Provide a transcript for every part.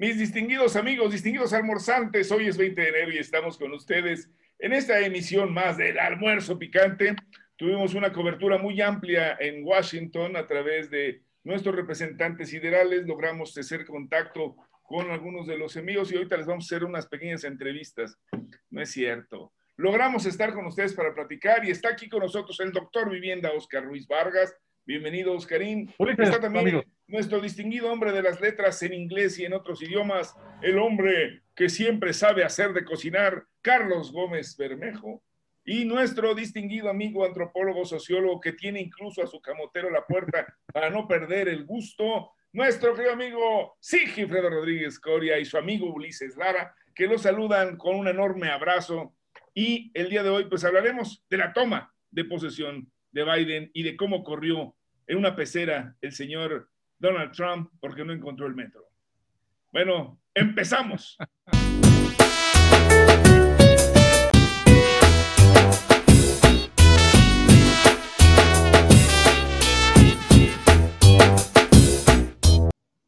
Mis distinguidos amigos, distinguidos almorzantes, hoy es 20 de enero y estamos con ustedes en esta emisión más del almuerzo picante. Tuvimos una cobertura muy amplia en Washington a través de nuestros representantes siderales. Logramos hacer contacto con algunos de los amigos y ahorita les vamos a hacer unas pequeñas entrevistas. No es cierto. Logramos estar con ustedes para platicar y está aquí con nosotros el doctor Vivienda Oscar Ruiz Vargas. Bienvenido, Oscarín. Está también nuestro distinguido hombre de las letras en inglés y en otros idiomas, el hombre que siempre sabe hacer de cocinar, Carlos Gómez Bermejo, y nuestro distinguido amigo antropólogo sociólogo que tiene incluso a su camotero la puerta para no perder el gusto, nuestro querido amigo Sigifredo Rodríguez Coria y su amigo Ulises Lara, que lo saludan con un enorme abrazo. Y el día de hoy, pues hablaremos de la toma de posesión de Biden y de cómo corrió en una pecera el señor Donald Trump porque no encontró el metro. Bueno, empezamos.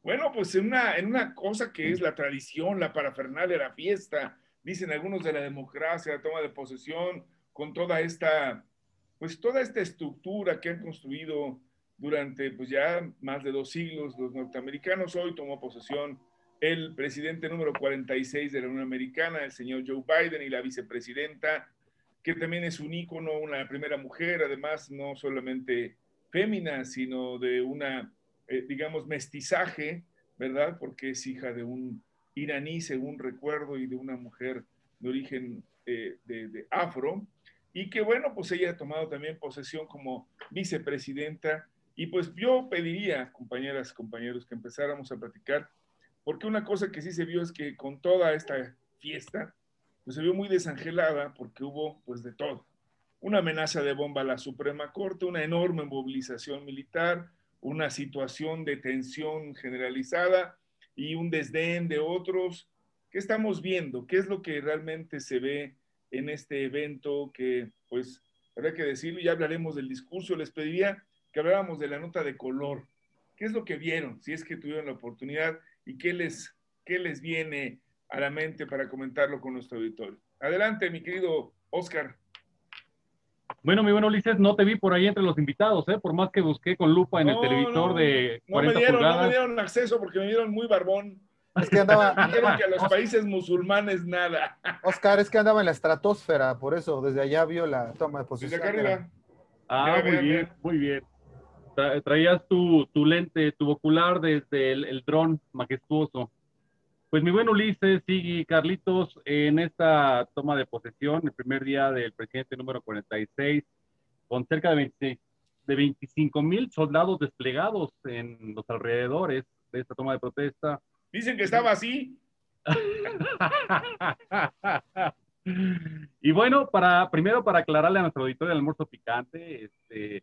Bueno, pues en una, en una cosa que es la tradición, la parafernalia, la fiesta, dicen algunos de la democracia, la toma de posesión, con toda esta, pues toda esta estructura que han construido durante pues ya más de dos siglos los norteamericanos. Hoy tomó posesión el presidente número 46 de la Unión Americana, el señor Joe Biden, y la vicepresidenta, que también es un ícono, una primera mujer, además no solamente fémina, sino de una, eh, digamos, mestizaje, ¿verdad? Porque es hija de un iraní, según recuerdo, y de una mujer de origen eh, de, de afro, y que bueno, pues ella ha tomado también posesión como vicepresidenta y pues yo pediría, compañeras, compañeros, que empezáramos a platicar, porque una cosa que sí se vio es que con toda esta fiesta, pues se vio muy desangelada porque hubo pues de todo. Una amenaza de bomba a la Suprema Corte, una enorme movilización militar, una situación de tensión generalizada y un desdén de otros. ¿Qué estamos viendo? ¿Qué es lo que realmente se ve en este evento que, pues, habrá que decirlo, ya hablaremos del discurso. Les pediría que hablábamos de la nota de color. ¿Qué es lo que vieron, si es que tuvieron la oportunidad, y qué les, qué les viene a la mente para comentarlo con nuestro auditorio? Adelante, mi querido Oscar. Bueno, mi bueno Ulises, no te vi por ahí entre los invitados, ¿eh? por más que busqué con lupa en el televisor de 40 no me dieron, pulgadas. No me dieron acceso porque me dieron muy barbón. Es que andaba. Dijeron que a los países musulmanes nada. Oscar, es que andaba en la estratosfera, por eso desde allá vio la toma de posición. Desde acá arriba. Ah, Mira, muy mira, bien, mira. muy bien. Tra- traías tu, tu lente, tu ocular desde el, el dron majestuoso. Pues mi buen Ulises, Sigui, Carlitos, en esta toma de posesión, el primer día del presidente número 46, con cerca de 26 de 25 mil soldados desplegados en los alrededores de esta toma de protesta. Dicen que estaba así. y bueno, para primero para aclararle a nuestro auditorio del almuerzo picante, este,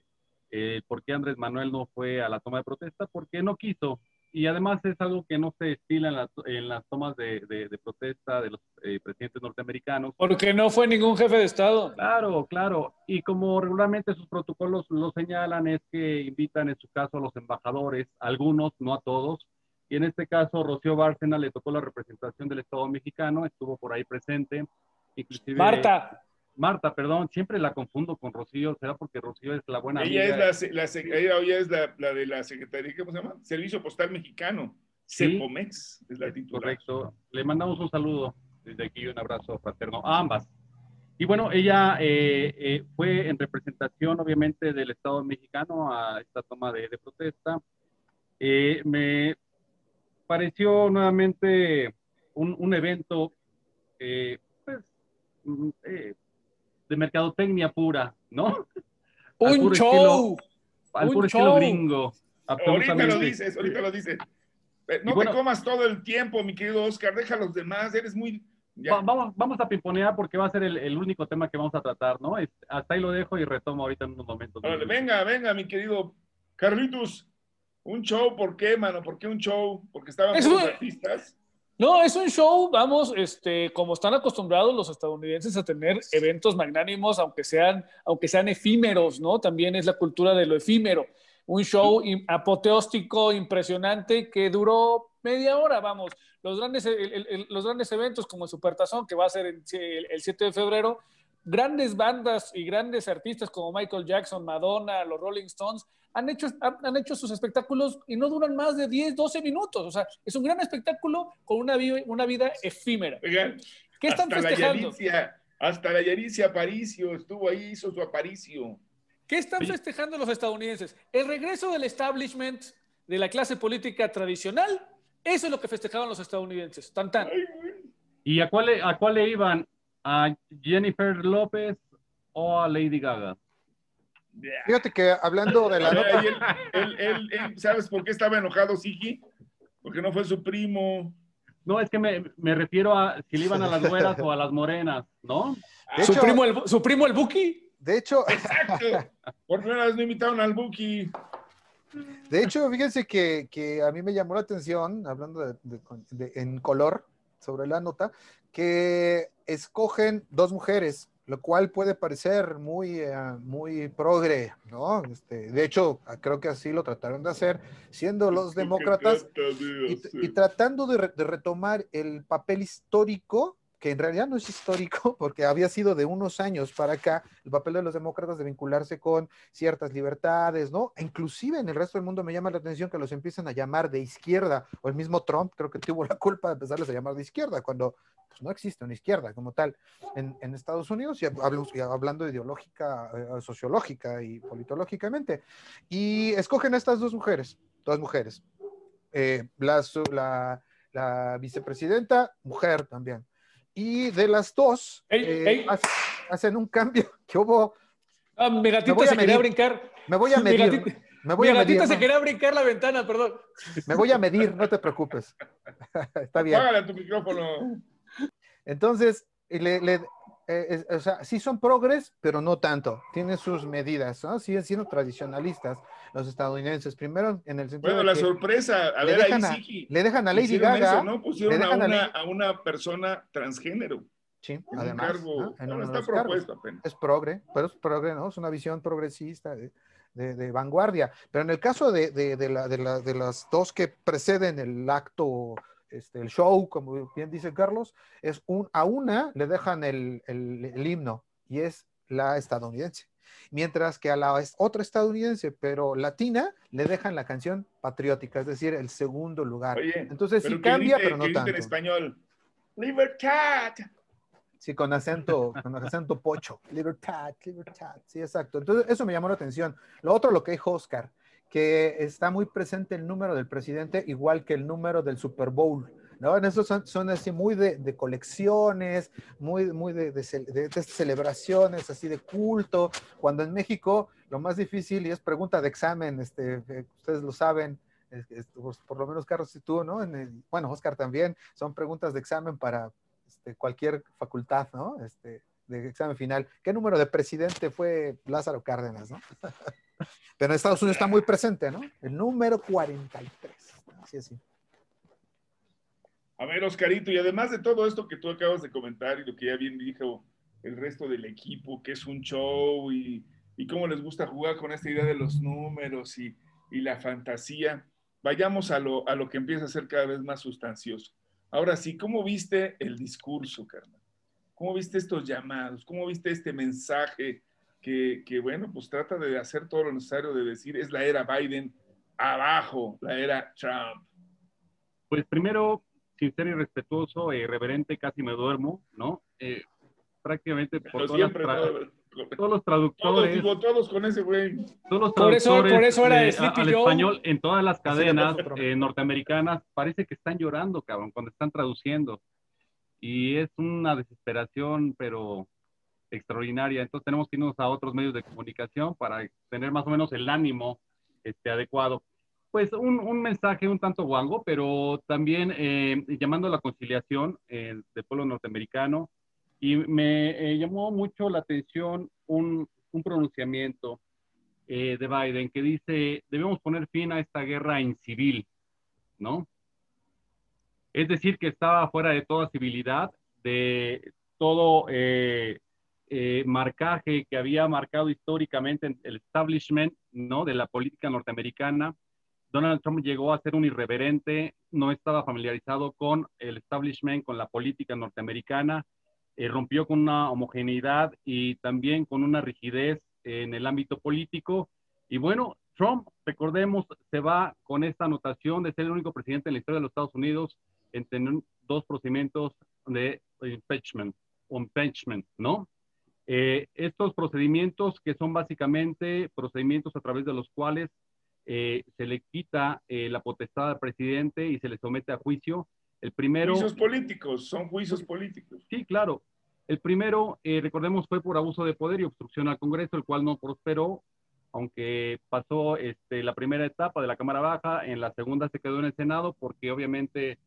eh, por qué Andrés Manuel no fue a la toma de protesta, porque no quiso. Y además es algo que no se estila en, las- en las tomas de, de- de protesta de los eh, presidentes norteamericanos. Porque no fue ningún jefe de Estado. Claro, claro. Y como regularmente sus protocolos lo señalan, es que invitan en su caso a los embajadores, algunos, no a todos. Y en este caso, Rocío Bárcena le tocó la representación del Estado mexicano, estuvo por ahí presente. Inclusive, Marta, Marta, perdón, siempre la confundo con Rocío, será porque Rocío es la buena Ella amiga. es la, la, ella es la, la de la Secretaría, ¿cómo se llama? Servicio Postal Mexicano. Sí. CEPOMEX es la titular. Correcto. Le mandamos un saludo desde aquí, un abrazo fraterno a ambas. Y bueno, ella eh, eh, fue en representación, obviamente, del Estado mexicano a esta toma de, de protesta. Eh, me pareció nuevamente un, un evento, eh, pues, mm, eh, de mercadotecnia pura, ¿no? Un show. Al Un puro estilo show. gringo. Ahorita lo dices, ahorita lo dices. Eh, No bueno- te comas todo el tiempo, mi querido Oscar, deja a los demás, eres muy... Va- vamos, vamos a pimponear porque va a ser el, el único tema que vamos a tratar, ¿no? Es- hasta ahí lo dejo y retomo ahorita en unos momentos. Venga, venga, mi querido Carlitos. Un show, ¿por qué, mano? ¿Por qué un show? Porque estaban Es un- artistas. No, es un show, vamos, este, como están acostumbrados los estadounidenses a tener eventos magnánimos, aunque sean, aunque sean efímeros, ¿no? También es la cultura de lo efímero. Un show apoteóstico, impresionante, que duró media hora, vamos. los grandes, los grandes eventos como el Supertazón, que va a ser el, el 7 de febrero, grandes bandas y grandes artistas como Michael Jackson, Madonna, los Rolling Stones, han hecho, han hecho sus espectáculos y no duran más de 10, 12 minutos. O sea, es un gran espectáculo con una, una vida efímera. ¿Qué están hasta festejando? La hasta la Yaricia Aparicio estuvo ahí, hizo su aparicio. ¿Qué están festejando los estadounidenses? El regreso del establishment de la clase política tradicional. Eso es lo que festejaban los estadounidenses. Tan, tan. ¿Y a cuál, a cuál le iban? ¿A Jennifer López o a Lady Gaga? Fíjate que hablando de la nota. ¿Sabes por qué estaba enojado Sigi? Porque no fue su primo. No, es que me, me, refiero a si le iban a las güeras o a las morenas, ¿no? ¿Su, primo el, ¿Su primo el Buki? De hecho. Exacto. Por primera vez no invitaron al Buki. De hecho, fíjense que, que, a mí me llamó la atención, hablando de, de, en color sobre la nota, que escogen dos mujeres lo cual puede parecer muy, eh, muy progre, ¿no? Este, de hecho, creo que así lo trataron de hacer, siendo los demócratas y, tratando de, retomar el papel histórico, que en realidad no es histórico, porque había sido de unos años para acá, el papel de los demócratas de vincularse con ciertas libertades, ¿no? Inclusive en el resto del mundo me llama la atención que los empiezan a llamar de izquierda, o el mismo Trump creo que tuvo la culpa de empezarles a llamar de izquierda, cuando pues, no existe una izquierda como tal en, en Estados Unidos, y hablando ideológica, eh, sociológica y politológicamente. Y escogen a estas dos mujeres, dos mujeres. Eh, la, la, la, vicepresidenta, mujer también. Y de las dos, eh, Hacen, un cambio que hubo. Ah, mi gatita se quería brincar. Me voy a medir. Me voy mi a gatita se quería brincar la ventana, perdón. Me voy a medir, no te preocupes. Está bien. Apágale tu micrófono. Entonces, le, eh, o sea, sí son progres, pero no tanto. Tienen sus medidas, ¿no? Siguen siendo tradicionalistas los estadounidenses. Primero, en el sentido. Bueno, la sorpresa, a ver, ahí sí. Le dejan a Lady Gaga. ¿no? Pusieron a una, a, una, persona transgénero. Sí, además. está propuesto apenas. Es progre, pero es progre, ¿no? Es una visión progresista. De, de, vanguardia. Pero en el caso de, de, de, la, de, las dos que preceden el acto este, el show, como bien dice Carlos, es un, a una le dejan el, el, himno y es la estadounidense. Mientras que a la otra estadounidense, pero latina, le dejan la canción patriótica, es decir, el segundo lugar. Entonces sí cambia, pero no tanto. en español, libertad. Sí, con acento, con acento pocho. Libertad, libertad. Sí, exacto. Entonces, eso me llamó la atención. Lo otro, lo que dijo Oscar, que está muy presente el número del presidente, igual que el número del Super Bowl. ¿no? En esos son, así muy de, colecciones, muy, muy de, de, celebraciones, así de culto, cuando en México lo más difícil, y es pregunta de examen, este, eh, ustedes lo saben, pues, por lo menos Carlos y tú, ¿no? bueno, Oscar también, son preguntas de examen para este, cualquier facultad, ¿no? Este, de examen final. ¿Qué número de presidente fue Lázaro Cárdenas, no? Pero en Estados Unidos está muy presente, ¿no? El número 43. Así es. A ver, Oscarito, y además de todo esto que tú acabas de comentar y lo que ya bien dijo el resto del equipo, que es un show y, cómo les gusta jugar con esta idea de los números y, y la fantasía, vayamos a lo, a lo que empieza a ser cada vez más sustancioso. Ahora sí, ¿cómo viste el discurso, carnal? ¿Cómo viste estos llamados? ¿Cómo viste este mensaje que, que, bueno, pues trata de hacer todo lo necesario de decir es la era Biden abajo, la era Trump? Pues primero, sincero y respetuoso, e irreverente, casi me duermo, ¿no? Eh, prácticamente por todos los traductores. Todos, todos con ese güey. Todos los por eso, por eso era de, al español en todas las cadenas eh, norteamericanas parece que están llorando, cabrón, cuando están traduciendo. Y es una desesperación, pero extraordinaria. Entonces tenemos que irnos a otros medios de comunicación para tener más o menos el ánimo este, adecuado. Pues un, un mensaje un tanto guango, pero también eh, llamando a la conciliación eh, del pueblo norteamericano. Y me eh, llamó mucho la atención un, un pronunciamiento de Biden que dice, debemos poner fin a esta guerra incivil, ¿no? Es decir, que estaba fuera de toda civilidad, de todo eh, marcaje que había marcado históricamente el establishment ¿no? de la política norteamericana Donald Trump llegó a ser un irreverente, no estaba familiarizado con el establishment, con la política norteamericana, eh, rompió con una homogeneidad y también con una rigidez en el ámbito político. Y bueno, Trump, recordemos, se va con esta anotación de ser el único presidente en la historia de los Estados Unidos en tener dos procedimientos de impeachment, impeachment ¿no? Eh, estos procedimientos que son básicamente procedimientos a través de los cuales eh, se le quita eh, la potestad al presidente y se le somete a juicio. El primero... Juicios políticos, son juicios políticos. Sí, claro. El primero, recordemos, fue por abuso de poder y obstrucción al Congreso, el cual no prosperó, aunque pasó este, la primera etapa de la Cámara Baja, en la segunda se quedó en el Senado, porque obviamente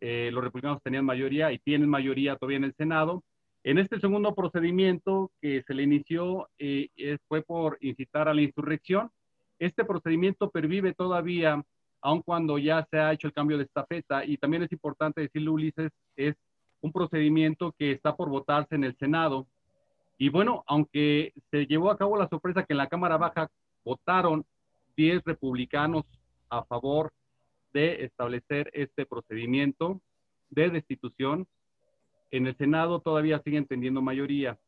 los republicanos tenían mayoría y tienen mayoría todavía en el Senado. En este segundo procedimiento que se le inició eh, fue por incitar a la insurrección. Este procedimiento pervive todavía, aun cuando ya se ha hecho el cambio de estafeta. Y también es importante decirle, Ulises, es un procedimiento que está por votarse en el Senado. Y bueno, aunque se llevó a cabo la sorpresa que en la Cámara Baja votaron 10 republicanos a favor de establecer este procedimiento de destitución, en el Senado todavía siguen teniendo mayoría.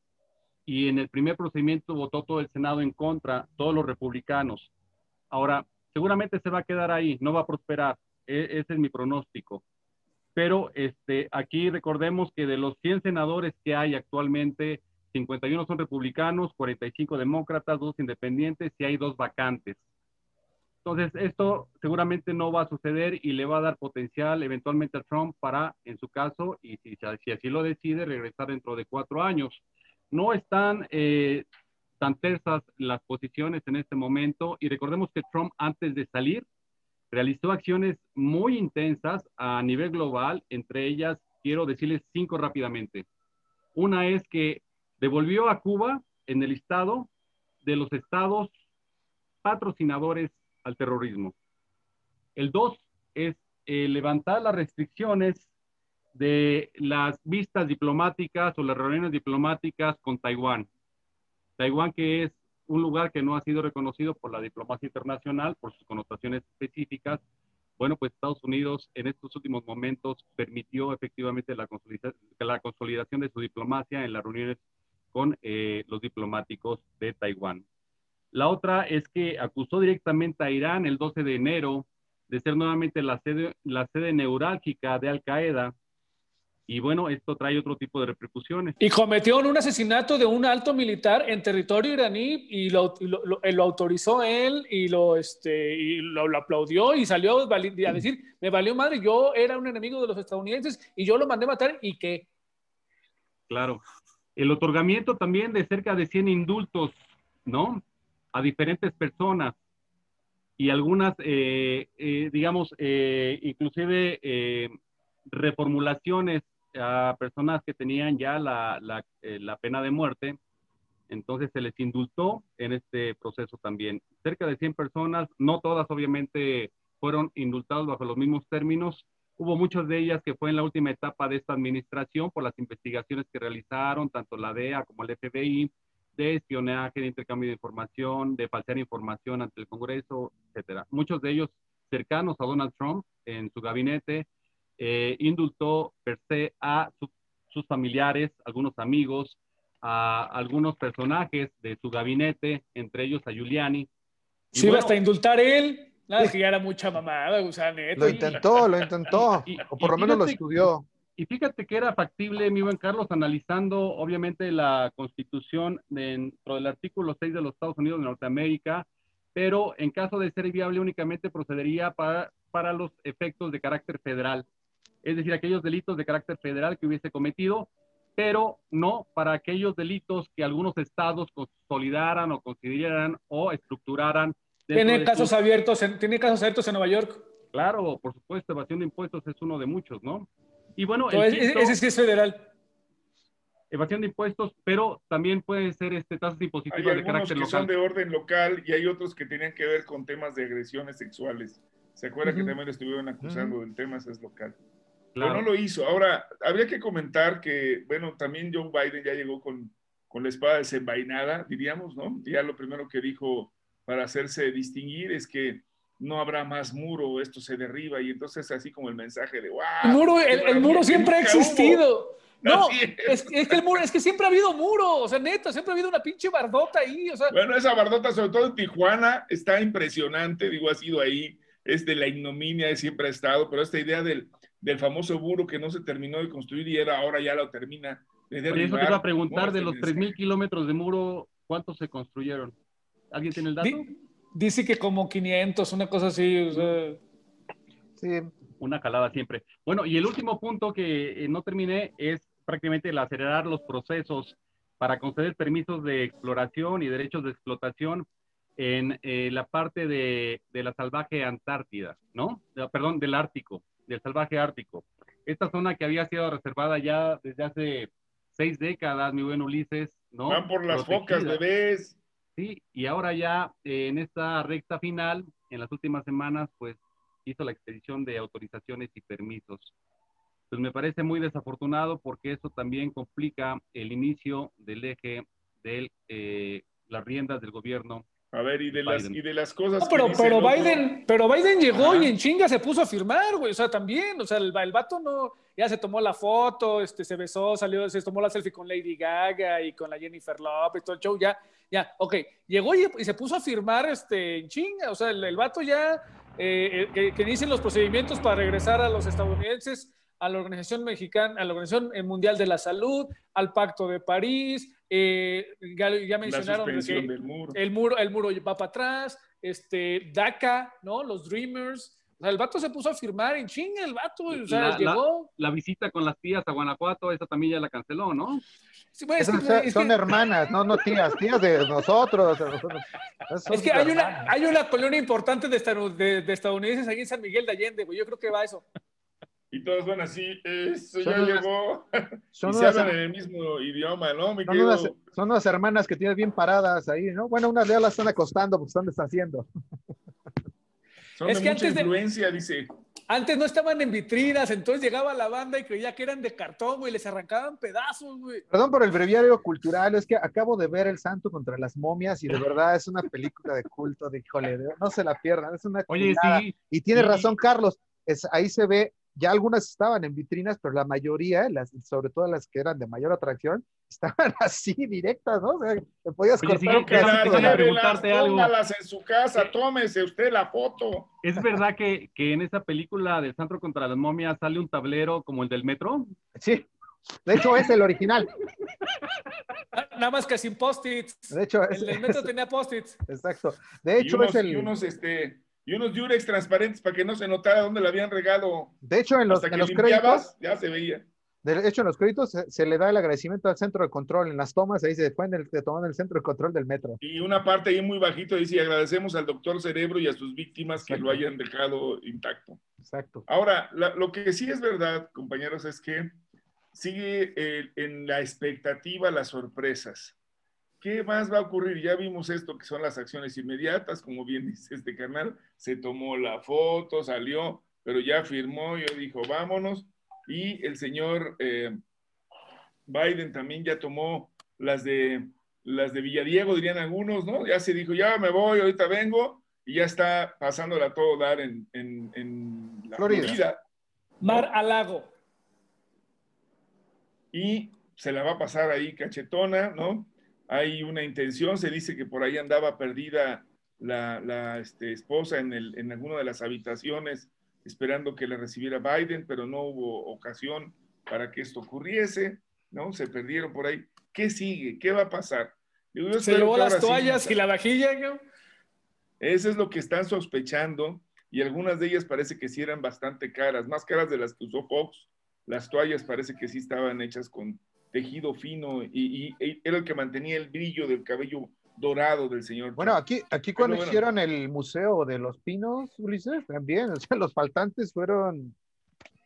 Y en el primer procedimiento votó todo el Senado en contra, todos los republicanos. Ahora, seguramente se va a quedar ahí, no va a prosperar. E ese es mi pronóstico. Pero este, aquí recordemos que de los 100 senadores que hay actualmente, 51 son republicanos, 45 demócratas, dos independientes y hay dos vacantes. Entonces, esto seguramente no va a suceder y le va a dar potencial eventualmente a Trump para, en su caso, y si, así lo decide, regresar dentro de cuatro años. No están eh, tan tersas las posiciones en este momento y recordemos que Trump antes de salir realizó acciones muy intensas a nivel global, entre ellas quiero decirles cinco rápidamente. Una es que devolvió a Cuba en el listado de los estados patrocinadores al terrorismo. El dos es eh, levantar las restricciones de las vistas diplomáticas o las reuniones diplomáticas con Taiwán. Taiwán que es un lugar que no ha sido reconocido por la diplomacia internacional por sus connotaciones específicas. Bueno, pues Estados Unidos en estos últimos momentos permitió efectivamente la, consolidación de su diplomacia en las reuniones con eh, los diplomáticos de Taiwán. La otra es que acusó directamente a Irán el 12 de enero de ser nuevamente la sede, la sede neurálgica de Al Qaeda. Y bueno, esto trae otro tipo de repercusiones. Y cometió un asesinato de un alto militar en territorio iraní y lo, lo, autorizó él y, lo, este, y lo, aplaudió y salió a decir, me valió madre, yo era un enemigo de los estadounidenses y yo lo mandé matar y qué. Claro. El otorgamiento también de cerca de 100 indultos, ¿no? A diferentes personas y algunas, eh, eh, digamos, eh, inclusive reformulaciones a personas que tenían ya la, la, pena de muerte. Entonces se les indultó en este proceso también. Cerca de 100 personas, no todas obviamente fueron indultadas bajo los mismos términos. Hubo muchas de ellas que fue en la última etapa de esta administración por las investigaciones que realizaron, tanto la DEA como el FBI, de espionaje, de intercambio de información, de falsear información ante el Congreso, etcétera. Muchos de ellos cercanos a Donald Trump en su gabinete, eh, indultó per se a sus familiares, algunos amigos, a algunos personajes de su gabinete, entre ellos a Giuliani. sí, hasta indultar él. Nada, que ya era mucha mamada, Lo intentó, lo intentó, o por lo menos lo estudió. Y fíjate que era factible, mi buen Carlos, analizando obviamente la constitución dentro del artículo 6 de los Estados Unidos de Norteamérica, pero en caso de ser viable únicamente procedería para, para los efectos de carácter federal, es decir, aquellos delitos de carácter federal que hubiese cometido, pero no para aquellos delitos que algunos estados consolidaran o consideraran o estructuraran. Tiene casos abiertos, en, tiene casos abiertos en Nueva York. Claro, por supuesto, evasión de impuestos es uno de muchos, ¿no? Y bueno, ese sí es federal. Evasión de impuestos, pero también puede ser este, tasas impositivas de carácter que son de orden local y hay otros que tenían que ver con temas de agresiones sexuales. ¿Se acuerda que también estuvieron acusando del tema? Ese es local. Pero no lo hizo. Ahora, habría que comentar que, bueno, también Joe Biden ya llegó con, con la espada desenvainada, diríamos, ¿no? Ya lo primero que dijo para hacerse distinguir es que no habrá más muro, esto se derriba y entonces así como el mensaje de wow. El muro, el, el muro siempre ha existido. No, es. es, es, que el muro, es que siempre ha habido muro, o sea, neta, siempre ha habido una pinche bardota ahí, o sea. Bueno, esa bardota, sobre todo en Tijuana, está impresionante, digo, ha sido ahí, es de la ignominia, siempre ha estado, pero esta idea del, del famoso muro que no se terminó de construir y era ahora ya lo termina de derribar. Oye, eso te iba a preguntar, de los 3.000 kilómetros de muro, ¿cuántos se construyeron? ¿Alguien tiene el dato? Dice que como 500, una cosa así, o sea. Sí. Una calada siempre. Bueno, y el último punto que eh, no terminé es prácticamente el acelerar los procesos para conceder permisos de exploración y derechos de explotación en eh, la parte de, de, la salvaje Antártida, ¿no? De, perdón, del Ártico, del salvaje Ártico. Esta zona que había sido reservada ya desde hace seis décadas, mi buen Ulises, ¿no? Van por las Protegida. focas, bebés. Sí, y ahora ya eh, en esta recta final, en las últimas semanas, pues hizo la expedición de autorizaciones y permisos. Pues me parece muy desafortunado porque eso también complica el inicio del eje de eh, las riendas del gobierno. A ver, y de, las, y de las cosas. No, pero, pero, Biden, pero Biden llegó Ajá. y en chinga se puso a firmar, güey. O sea, también, o sea, el, el vato no, ya se tomó la foto, este, se besó, salió, se tomó la selfie con Lady Gaga y con la Jennifer Lopez, todo el show, ya, ya, ok. Llegó y, y se puso a firmar este, en chinga. O sea, el, el vato ya, eh, que, que dicen los procedimientos para regresar a los estadounidenses a la Organización Mexicana, a la Organización Mundial de la Salud, al Pacto de París, eh, ya, ya, mencionaron que muro. El, muro, el muro va para atrás, este, DACA, ¿no? Los Dreamers. O sea, el vato se puso a firmar en chinga, el vato, o sea, la, llegó. La, la, visita con las tías a Guanajuato, esa también ya la canceló, ¿no? Sí, pues, es que, son es hermanas, no, no tías, tías de nosotros. Es que hay una, hay una colonia importante de, de, de estadounidenses ahí en San Miguel de Allende, güey. Yo creo que va eso y todos van así, eso ya son llegó. Son y se hablan en el mismo idioma, ¿no? son, unas, son, unas, hermanas que tienes bien paradas ahí, ¿no? Bueno, unas ya las están acostando porque están deshaciendo. Son es de que mucha antes influencia, de, dice. Antes no estaban en vitrinas, entonces llegaba la banda y creía que eran de cartón, güey, les arrancaban pedazos, güey. Perdón por el breviario cultural, es que acabo de ver El Santo contra las momias y de verdad es una película de culto, de híjole, no se la pierdan, es una Oye, sí, Y tiene sí. razón, Carlos, es, ahí se ve ya algunas estaban en vitrinas, pero la mayoría, las, sobre todo las que eran de mayor atracción, estaban así directas, ¿no? O sea, te podías Oye, cortar pedacito de preguntarte algo. en su casa, tómese usted la foto. ¿Es verdad que, que en esa película del Santo contra las momias sale un tablero como el del metro? Sí, de hecho es el original. Nada más que sin post-its. De hecho, es, el del metro tenía post-its. Exacto. De hecho, unos, es el. Y unos, este, y unos Durex transparentes para que no se notara dónde le habían regado. De hecho, en los, Hasta que en los limpiabas, créditos, ya se veía. De hecho, en los créditos se, se, le da el agradecimiento al centro de control. En las tomas, ahí se fue en el, se tomó en el centro de control del metro. Y una parte ahí muy bajito dice: agradecemos al doctor Cerebro y a sus víctimas Exacto. que lo hayan dejado intacto. Exacto. Ahora, la, lo que sí es verdad, compañeros, es que sigue eh, en la expectativa las sorpresas. ¿Qué más va a ocurrir? Ya vimos esto que son las acciones inmediatas, como bien dice este canal, se tomó la foto, salió, pero ya firmó, yo dijo, vámonos, y el señor eh, Biden también ya tomó las de, las de Villadiego, dirían algunos, ¿no? Ya se dijo, ya me voy, ahorita vengo, y ya está pasándola a todo dar en, en, en la Florida. Florida Mar a lago. Y se la va a pasar ahí cachetona, ¿no? Hay una intención, se dice que por ahí andaba perdida la, la este, esposa en, el, en alguna de las habitaciones esperando que le recibiera Biden, pero no hubo ocasión para que esto ocurriese, ¿no? Se perdieron por ahí. ¿Qué sigue? ¿Qué va a pasar? Yo se llevó las toallas sí, y la vajilla, ¿no? Eso es lo que están sospechando y algunas de ellas parece que sí eran bastante caras, más caras de las que usó Fox. Las toallas parece que sí estaban hechas con tejido fino y, y, y, era el que mantenía el brillo del cabello dorado del señor. Bueno, aquí, aquí cuando bueno, hicieron el Museo de los Pinos, Ulises, también, o sea, los faltantes fueron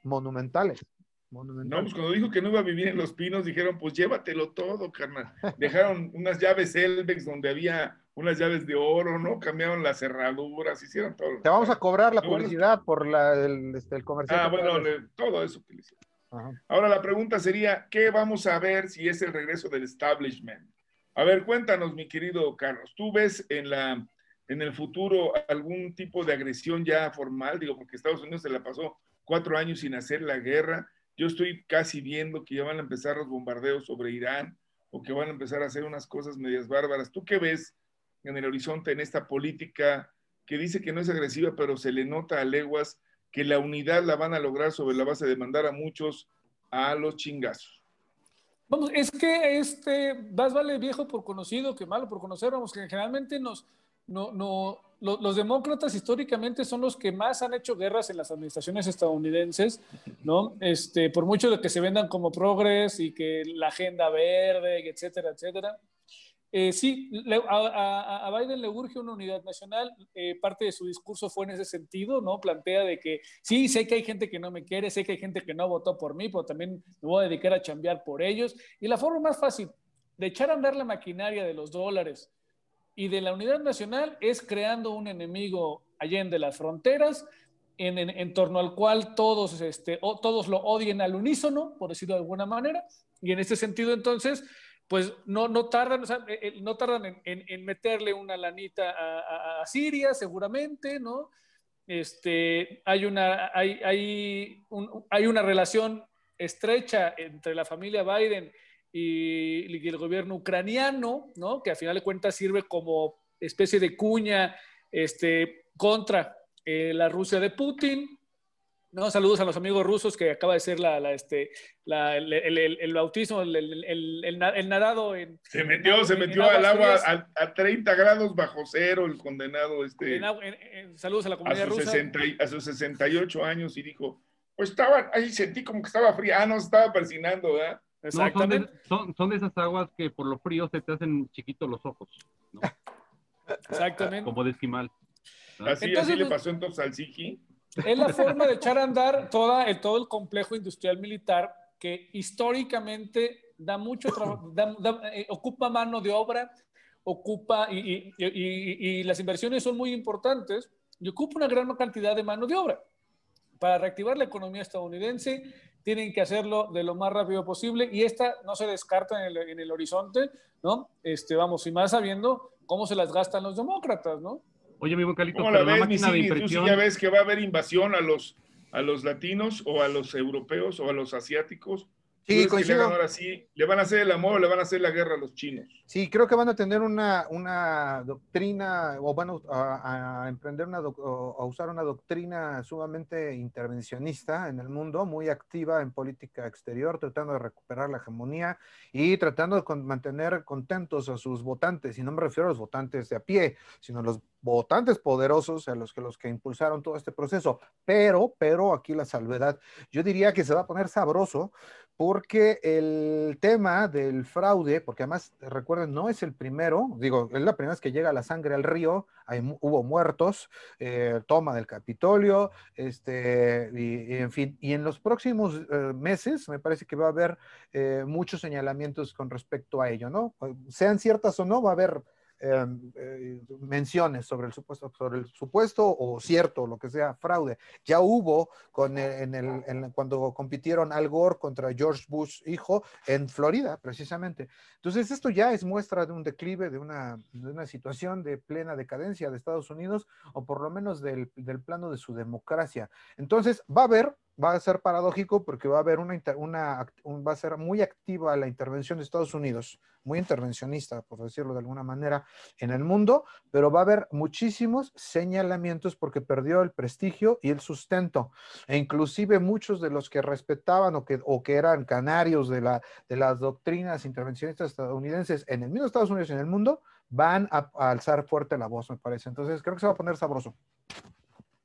monumentales. monumentales. No, pues cuando dijo que no iba a vivir en los Pinos, dijeron, pues llévatelo todo, carnal. Dejaron unas llaves Elbex donde había unas llaves de oro, ¿no? Cambiaron las cerraduras, hicieron todo. Te vamos a cobrar la publicidad bueno, por la, el, este, el comercial. Ah, bueno, le, todo eso que le hicieron. Ahora la pregunta sería, ¿qué vamos a ver si es el regreso del establishment? A ver, cuéntanos, mi querido Carlos. Tú ves en la, en el futuro algún tipo de agresión ya formal, digo, porque Estados Unidos se la pasó cuatro años sin hacer la guerra. Yo estoy casi viendo que ya van a empezar los bombardeos sobre Irán o que van a empezar a hacer unas cosas medias bárbaras. ¿Tú qué ves en el horizonte en esta política que dice que no es agresiva, pero se le nota a leguas que la unidad la van a lograr sobre la base de mandar a muchos a los chingazos? Vamos, es que este, más vale viejo por conocido que malo por conocer, vamos, que generalmente nos, no, no, los, demócratas históricamente son los que más han hecho guerras en las administraciones estadounidenses, ¿no? Este, por mucho de que se vendan como progres y que la agenda verde, etcétera, etcétera. Eh, sí, a, Biden le urge una unidad nacional. Eh, parte de su discurso fue en ese sentido, ¿no? Plantea de que sí, sé que hay gente que no me quiere, sé que hay gente que no votó por mí, pero también me voy a dedicar a chambear por ellos. Y la forma más fácil de echar a andar la maquinaria de los dólares y de la unidad nacional es creando un enemigo allende las fronteras, en, torno al cual todos, este, todos lo odien al unísono, por decirlo de alguna manera. Y en este sentido, entonces, pues no, no tardan, eh, eh, no tardan en, meterle una lanita a, Siria, seguramente, ¿no? Este, hay, una, hay, hay, hay una relación estrecha entre la familia Biden y, el gobierno ucraniano, ¿no? Que a final de cuentas sirve como especie de cuña este, contra eh, la Rusia de Putin, no, saludos a los amigos rusos que acaba de ser la, este, el, bautismo, el, nadado en... Se metió, se metió al agua a, 30 grados bajo cero el condenado este... saludos a la comunidad a sus rusa. a sus 68 años y dijo, pues estaba, ahí sentí como que estaba fría, ah, no, estaba persinando, ¿verdad? Exactamente. son, de, esas aguas que por lo frío se te hacen chiquitos los ojos. Exactamente. Como de esquimal. Así, así le pasó entonces al Siki. Es la forma de echar a andar toda el, todo el complejo industrial militar que históricamente da mucho eh, ocupa mano de obra, ocupa, y, y, las inversiones son muy importantes, y ocupa una gran cantidad de mano de obra. Para reactivar la economía estadounidense, tienen que hacerlo de lo más rápido posible, y esta no se descarta en el, en el horizonte, ¿no? Este, vamos, y más sabiendo cómo se las gastan los demócratas, ¿no? Oye, mi buen Calito, ¿cómo la ves, máquina de impresión... ¿Tú ya ves que va a haber invasión a los, a los latinos o a los europeos o a los asiáticos? Sí, coincido. ahora sí, le van a hacer el amor, le van a hacer la guerra a los chinos. Sí, creo que van a tener una, una doctrina o van a, emprender una a usar una doctrina sumamente intervencionista en el mundo, muy activa en política exterior, tratando de recuperar la hegemonía y tratando de mantener contentos a sus votantes. Y no me refiero a los votantes de a pie, sino a los votantes poderosos, a los que los que impulsaron todo este proceso. Pero, pero aquí la salvedad, yo diría que se va a poner sabroso porque el tema del fraude, porque además recuerden, no es el primero, digo, es la primera vez que llega la sangre al río, hubo muertos, eh, toma del Capitolio, este, y, en fin, y en los próximos eh, meses me parece que va a haber eh, muchos señalamientos con respecto a ello, ¿no? Sean ciertas o no, va a haber Em, eh, menciones sobre el supuesto, sobre el supuesto o cierto, lo que sea, fraude. Ya hubo con en el, cuando compitieron Al Gore contra George Bush hijo en Florida, precisamente. Entonces, esto ya es muestra de un declive, de una, de una situación de plena decadencia de Estados Unidos, o por lo menos del, del plano de su democracia. Entonces, va a haber va a ser paradójico porque va a haber una, va a ser muy activa la intervención de Estados Unidos, muy intervencionista, por decirlo de alguna manera, en el mundo, pero va a haber muchísimos señalamientos porque perdió el prestigio y el sustento. E inclusive muchos de los que respetaban o que, o que eran canarios de, la, de las doctrinas intervencionistas estadounidenses en el mismo Estados Unidos y en el mundo, van a, a alzar fuerte la voz, me parece. Entonces creo que se va a poner sabroso.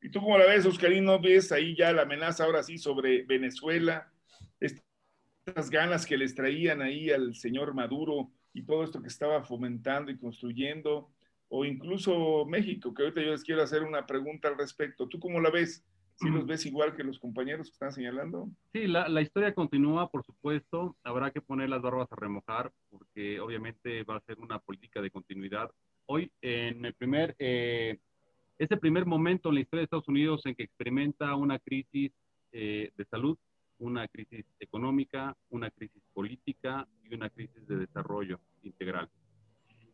¿Y tú cómo la ves, Oscarino? ¿Ves ahí ya la amenaza ahora sí sobre Venezuela? Estas ganas que les traían ahí al señor Maduro y todo esto que estaba fomentando y construyendo, o incluso México, que ahorita yo les quiero hacer una pregunta al respecto. ¿Tú cómo la ves? ¿Sí los ves igual que los compañeros que están señalando? Sí, la, la, historia continúa, por supuesto. Habrá que poner las barbas a remojar, porque obviamente va a ser una política de continuidad. Hoy, en el primer eh, es el primer momento en la historia de Estados Unidos en que experimenta una crisis eh, de salud, una crisis económica, una crisis política y una crisis de desarrollo integral.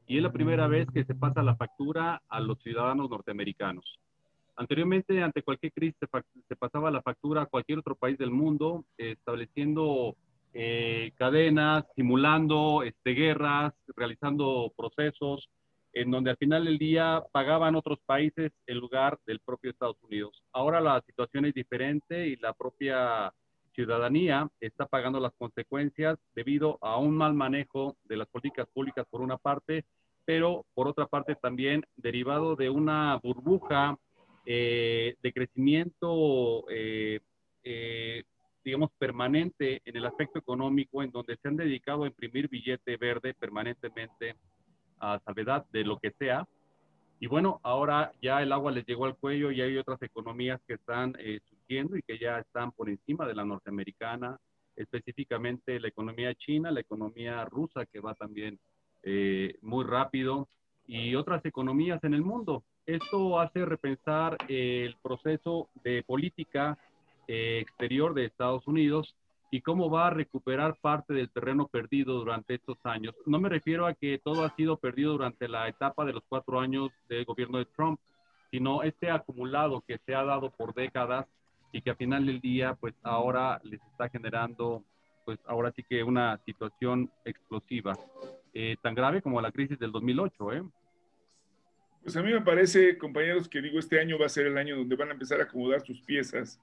y es la primera vez que se pasa la factura a los ciudadanos norteamericanos. Anteriormente, ante cualquier crisis, se, pasaba la factura a cualquier otro país del mundo, estableciendo eh, cadenas, simulando este, guerras, realizando procesos, en donde al final del día pagaban otros países en lugar del propio Estados Unidos. Ahora la situación es diferente y la propia ciudadanía está pagando las consecuencias debido a un mal manejo de las políticas públicas por una parte, pero por otra parte también derivado de una burbuja eh, de crecimiento, eh, eh, digamos, permanente en el aspecto económico, en donde se han dedicado a imprimir billete verde permanentemente a salvedad de lo que sea. Y bueno, ahora ya el agua les llegó al cuello y hay otras economías que están surgiendo y que ya están por encima de la norteamericana, específicamente la economía china, la economía rusa que va también muy rápido y otras economías en el mundo. Esto hace repensar el proceso de política eh, exterior de Estados Unidos y cómo va a recuperar parte del terreno perdido durante estos años. No me refiero a que todo ha sido perdido durante la etapa de los cuatro años del gobierno de Trump, sino este acumulado que se ha dado por décadas y que al final del día, pues ahora les está generando, pues ahora sí que una situación explosiva, eh, tan grave como la crisis del 2008, ¿eh? Pues a mí me parece, compañeros, que digo, este año va a ser el año donde van a empezar a acomodar sus piezas.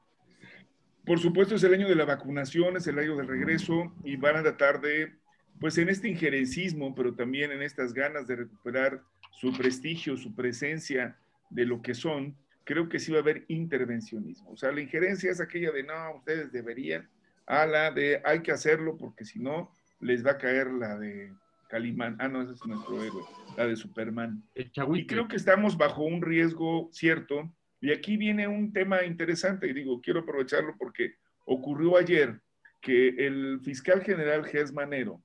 Por supuesto, es el año de la vacunación, es el año del regreso y van a tratar de, pues en este injerencismo, pero también en estas ganas de recuperar su prestigio, su presencia de lo que son, creo que sí va a haber intervencionismo. O sea, la injerencia es aquella de, no, ustedes deberían, a la de, hay que hacerlo porque si no, les va a caer la de Calimán. Ah, no, ese es nuestro héroe la de Superman. y creo que estamos bajo un riesgo cierto. Y aquí viene un tema interesante, y digo, quiero aprovecharlo porque ocurrió ayer que el fiscal general Gers Manero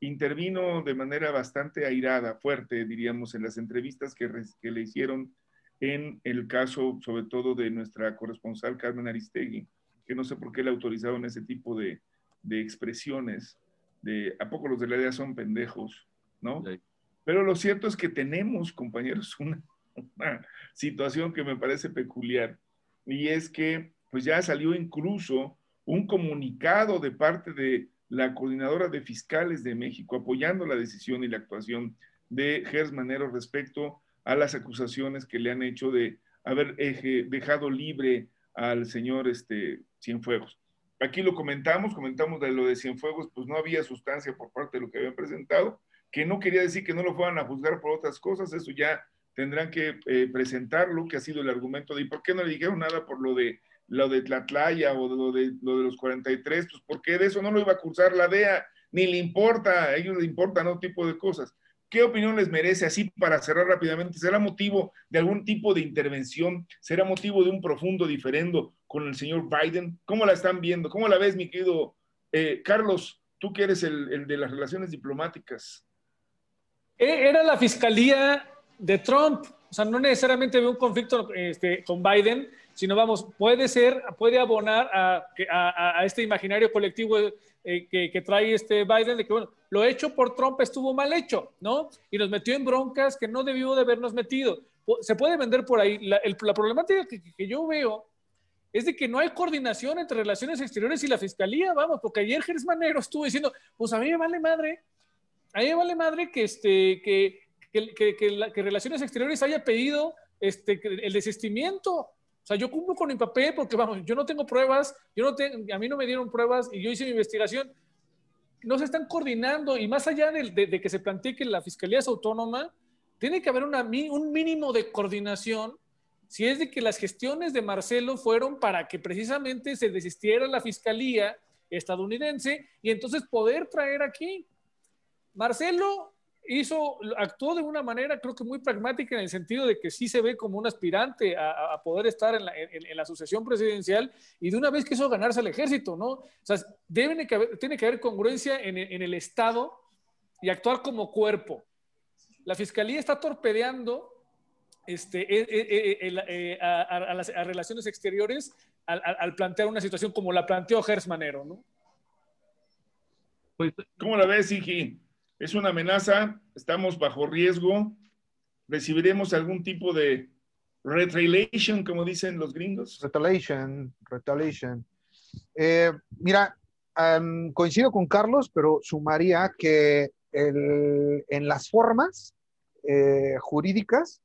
intervino de manera bastante airada, fuerte, diríamos, en las entrevistas que, que le hicieron en el caso, sobre todo, de nuestra corresponsal Carmen Aristegui, que no sé por qué le autorizaron ese tipo de, de expresiones, de ¿a poco los de la idea son pendejos? ¿No? Pero lo cierto es que tenemos, compañeros, una, situación que me parece peculiar y es que pues ya salió incluso un comunicado de parte de la coordinadora de fiscales de México apoyando la decisión y la actuación de Gers Manero respecto a las acusaciones que le han hecho de haber dejado libre al señor este, Cienfuegos. Aquí lo comentamos, comentamos de lo de Cienfuegos, pues no había sustancia por parte de lo que habían presentado, que no quería decir que no lo fueran a juzgar por otras cosas, eso ya tendrán que eh, presentarlo, que ha sido el argumento de, ¿y por qué no le dijeron nada por lo de lo de Tlatlaya o lo de, lo de los 43? Pues porque de eso no lo iba a acusar la DEA, ni le importa, a ellos les importan otro tipo de cosas. ¿Qué opinión les merece así para cerrar rápidamente? ¿Será motivo de algún tipo de intervención? ¿Será motivo de un profundo diferendo con el señor Biden? ¿Cómo la están viendo? ¿Cómo la ves, mi querido eh, Carlos? Tú que eres el, el de las relaciones diplomáticas. E, era la fiscalía de Trump. O sea, no necesariamente veo un conflicto este, con Biden, sino vamos, puede ser, puede abonar a, a, este imaginario colectivo eh, que, trae este Biden de que, bueno, lo hecho por Trump estuvo mal hecho, ¿no? Y nos metió en broncas que no debió de habernos metido. Se puede vender por ahí. La, problemática que, que, yo veo es de que no hay coordinación entre relaciones exteriores y la fiscalía, vamos, porque ayer Gers Manero estuvo diciendo, pues a mí me vale madre a mí me vale madre que, este, que, que, que, Relaciones Exteriores haya pedido este, el desistimiento. O sea, yo cumplo con mi papel porque, vamos, yo no tengo pruebas, yo no tengo, a mí no me dieron pruebas y yo hice mi investigación. No se están coordinando y más allá de, de, que se plantee que la fiscalía es autónoma, tiene que haber una, un mínimo de coordinación si es de que las gestiones de Marcelo fueron para que precisamente se desistiera la fiscalía estadounidense y entonces poder traer aquí Marcelo hizo, actuó de una manera creo que muy pragmática en el sentido de que sí se ve como un aspirante a, poder estar en la, en, sucesión presidencial y de una vez quiso ganarse al ejército, ¿no? O sea, tiene que haber congruencia en, el Estado y actuar como cuerpo. La fiscalía está torpedeando este, a, relaciones exteriores al, al, plantear una situación como la planteó Gers Manero, ¿no? Pues, ¿Cómo la ves, Iji? Es una amenaza, estamos bajo riesgo, recibiremos algún tipo de retaliation, como dicen los gringos. Retaliation, retaliation. Eh, mira, um, coincido con Carlos, pero sumaría que en las formas eh, jurídicas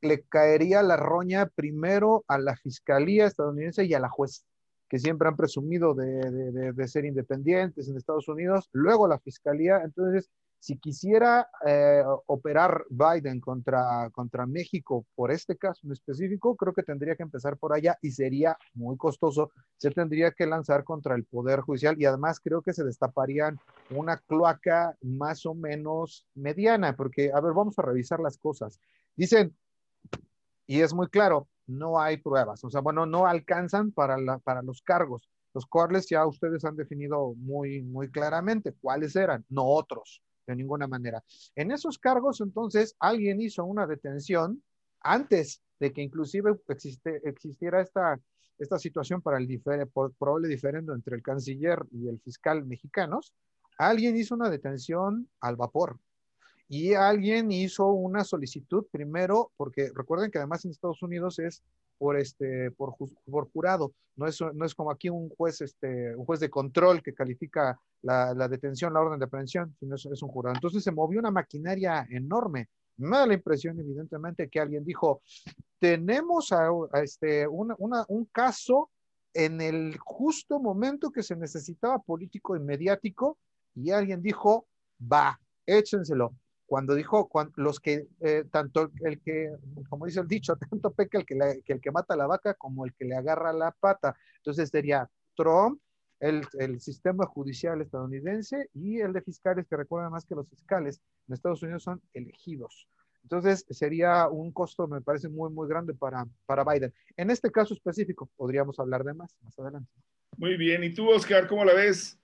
le caería la roña primero a la Fiscalía estadounidense y a la juez, que siempre han presumido de, de, ser independientes en Estados Unidos, luego la Fiscalía. Entonces, si quisiera eh, operar Biden contra, contra México por este caso en específico, creo que tendría que empezar por allá y sería muy costoso. Se tendría que lanzar contra el Poder Judicial y además creo que se destaparían una cloaca más o menos mediana, porque, a ver, vamos a revisar las cosas. Dicen, y es muy claro, no hay pruebas, o sea, bueno, no alcanzan para, la, para los cargos. Los cuales ya ustedes han definido muy, muy claramente cuáles eran, no otros de ninguna manera. En esos cargos, entonces, alguien hizo una detención antes de que inclusive existiera esta, esta situación para el probable diferendo entre el canciller y el fiscal mexicanos. Alguien hizo una detención al vapor y alguien hizo una solicitud primero, porque recuerden que además en Estados Unidos es por este por, por jurado no es, no es como aquí un juez este un juez de control que califica la, detención la orden de aprehensión sino es, un jurado. Entonces se movió una maquinaria enorme me da la impresión evidentemente que alguien dijo tenemos a, este un caso en el justo momento que se necesitaba político y mediático y alguien dijo va échenselo cuando dijo los que, eh, tanto el que, como dice el dicho, tanto peca el que, la, que, el que mata la vaca como el que le agarra la pata. Entonces sería Trump, el, el, sistema judicial estadounidense y el de fiscales, que recuerda más que los fiscales en Estados Unidos son elegidos. Entonces sería un costo, me parece, muy, muy grande para, para Biden. En este caso específico, podríamos hablar de más más adelante. Muy bien. ¿Y tú, Oscar, cómo la ves?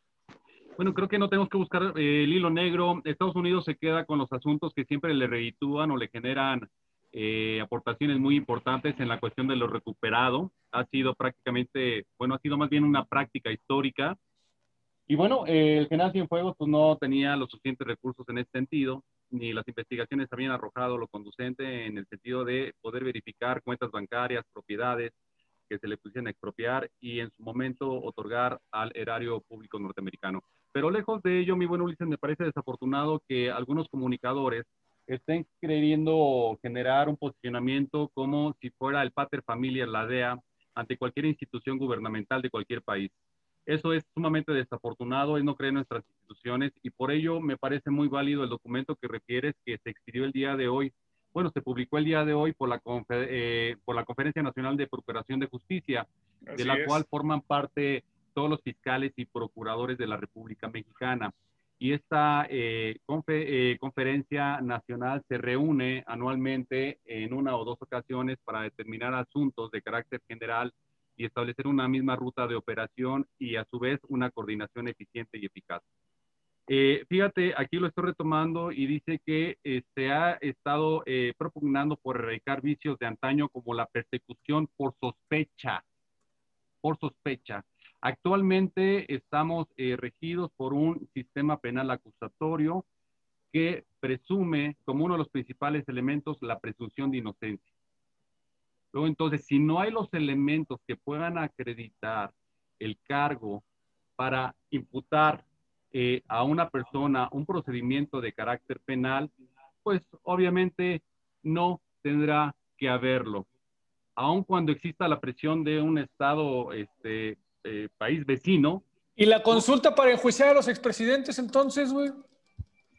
Bueno, creo que no tenemos que buscar eh, el hilo negro. Estados Unidos se queda con los asuntos que siempre le reditúan o le generan eh, aportaciones muy importantes en la cuestión de lo recuperado. Ha sido prácticamente, bueno, ha sido más bien una práctica histórica. Y bueno, eh, el general Cienfuegos pues, no tenía los suficientes recursos en ese sentido, ni las investigaciones habían arrojado lo conducente en el sentido de poder verificar cuentas bancarias, propiedades, que se le pudiesen expropiar y en su momento otorgar al erario público norteamericano. Pero lejos de ello, mi buen Ulises, me parece desafortunado que algunos comunicadores estén queriendo generar un posicionamiento como si fuera el pater familia, la DEA, ante cualquier institución gubernamental de cualquier país. Eso es sumamente desafortunado, es no creer en nuestras instituciones y por ello me parece muy válido el documento que refieres que se expidió el día de hoy bueno, se publicó el día de hoy por la, eh, por la Conferencia Nacional de Procuración de Justicia, Así de la es. cual forman parte todos los fiscales y procuradores de la República Mexicana. Y esta eh, eh, conferencia nacional se reúne anualmente en una o dos ocasiones para determinar asuntos de carácter general y establecer una misma ruta de operación y a su vez una coordinación eficiente y eficaz. Eh, fíjate, aquí lo estoy retomando y dice que eh, se ha estado eh, propugnando por erradicar vicios de antaño como la persecución por sospecha, por sospecha. Actualmente estamos eh, regidos por un sistema penal acusatorio que presume como uno de los principales elementos la presunción de inocencia. Luego, entonces, si no hay los elementos que puedan acreditar el cargo para imputar eh, a una persona un procedimiento de carácter penal, pues obviamente no tendrá que haberlo. Aun cuando exista la presión de un Estado, este, eh, país vecino. ¿Y la consulta para enjuiciar a los expresidentes entonces, güey?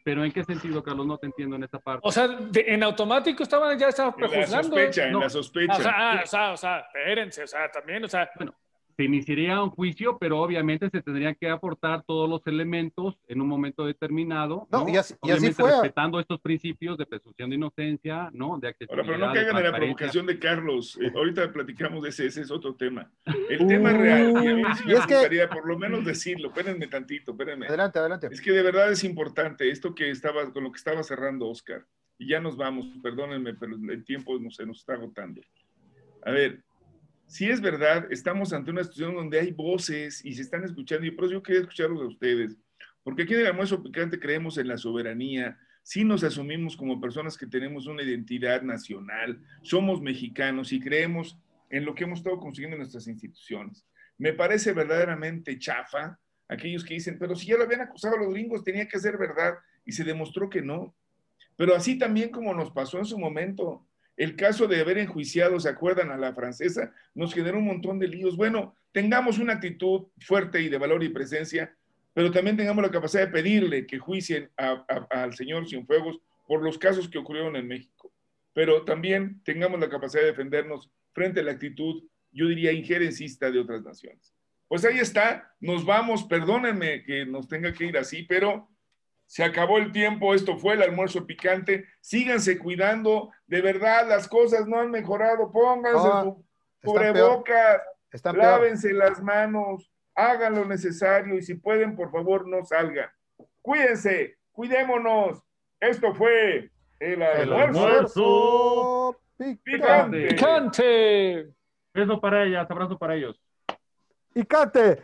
Pero ¿en qué sentido, Carlos? No te entiendo en esta parte. O sea, de, en automático estaban, ya estaban prejuzgando. En la sospecha, no. en la sospecha. O sea, o sea, o sea, espérense, o sea, también, o sea. Bueno, se iniciaría un juicio, pero obviamente se tendrían que aportar todos los elementos en un momento determinado. No, ¿no? Y, así, y, así, fue. Respetando estos principios de presunción de inocencia, ¿no? De Ahora, pero no caigan en la provocación de Carlos. Eh, ahorita platicamos de ese, ese es otro tema. El uh, tema real, y a mí sí me gustaría que... por lo menos decirlo, espérenme tantito, espérenme. Adelante, adelante. Es que de verdad es importante esto que estaba, con lo que estaba cerrando Oscar. Y ya nos vamos, perdónenme, pero el tiempo no, se nos está agotando. A ver, si es verdad, estamos ante una situación donde hay voces y se están escuchando, y por eso yo quería escucharlos a ustedes. porque aquí en el almuerzo picante creemos en la soberanía, sí nos asumimos como personas que tenemos una identidad nacional, somos mexicanos y creemos en lo que hemos estado consiguiendo en nuestras instituciones. Me parece verdaderamente chafa aquellos que dicen, pero si ya lo habían acusado a los gringos, tenía que ser verdad, y se demostró que no. Pero así también como nos pasó en su momento, el caso de haber enjuiciado, ¿se acuerdan? A la francesa, nos generó un montón de líos. Bueno, tengamos una actitud fuerte y de valor y presencia, pero también tengamos la capacidad de pedirle que juicien al señor Cienfuegos por los casos que ocurrieron en México. Pero también tengamos la capacidad de defendernos frente a la actitud, yo diría, injerencista de otras naciones. Pues ahí está, nos vamos, perdónenme que nos tenga que ir así, pero se acabó el tiempo, esto fue el almuerzo picante, síganse cuidando, de verdad las cosas no han mejorado, pónganse su cubrebocas, lávense las manos, hagan lo necesario y si pueden, por favor, no salgan. Cuídense, cuidémonos. Esto fue el almuerzo, picante. picante. Beso para ellas, abrazo para ellos. Picante.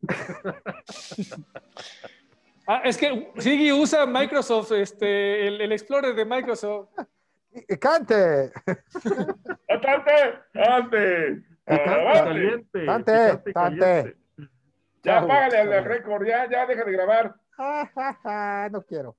Ah, es que Siggy usa Microsoft, este, el, Explorer de Microsoft. ¡Cante! ¡Cante! ¡Cante! ¡Caliente! ¡Cante! ¡Cante! Ya, págale al récord, ya, ya, deja de grabar. no quiero.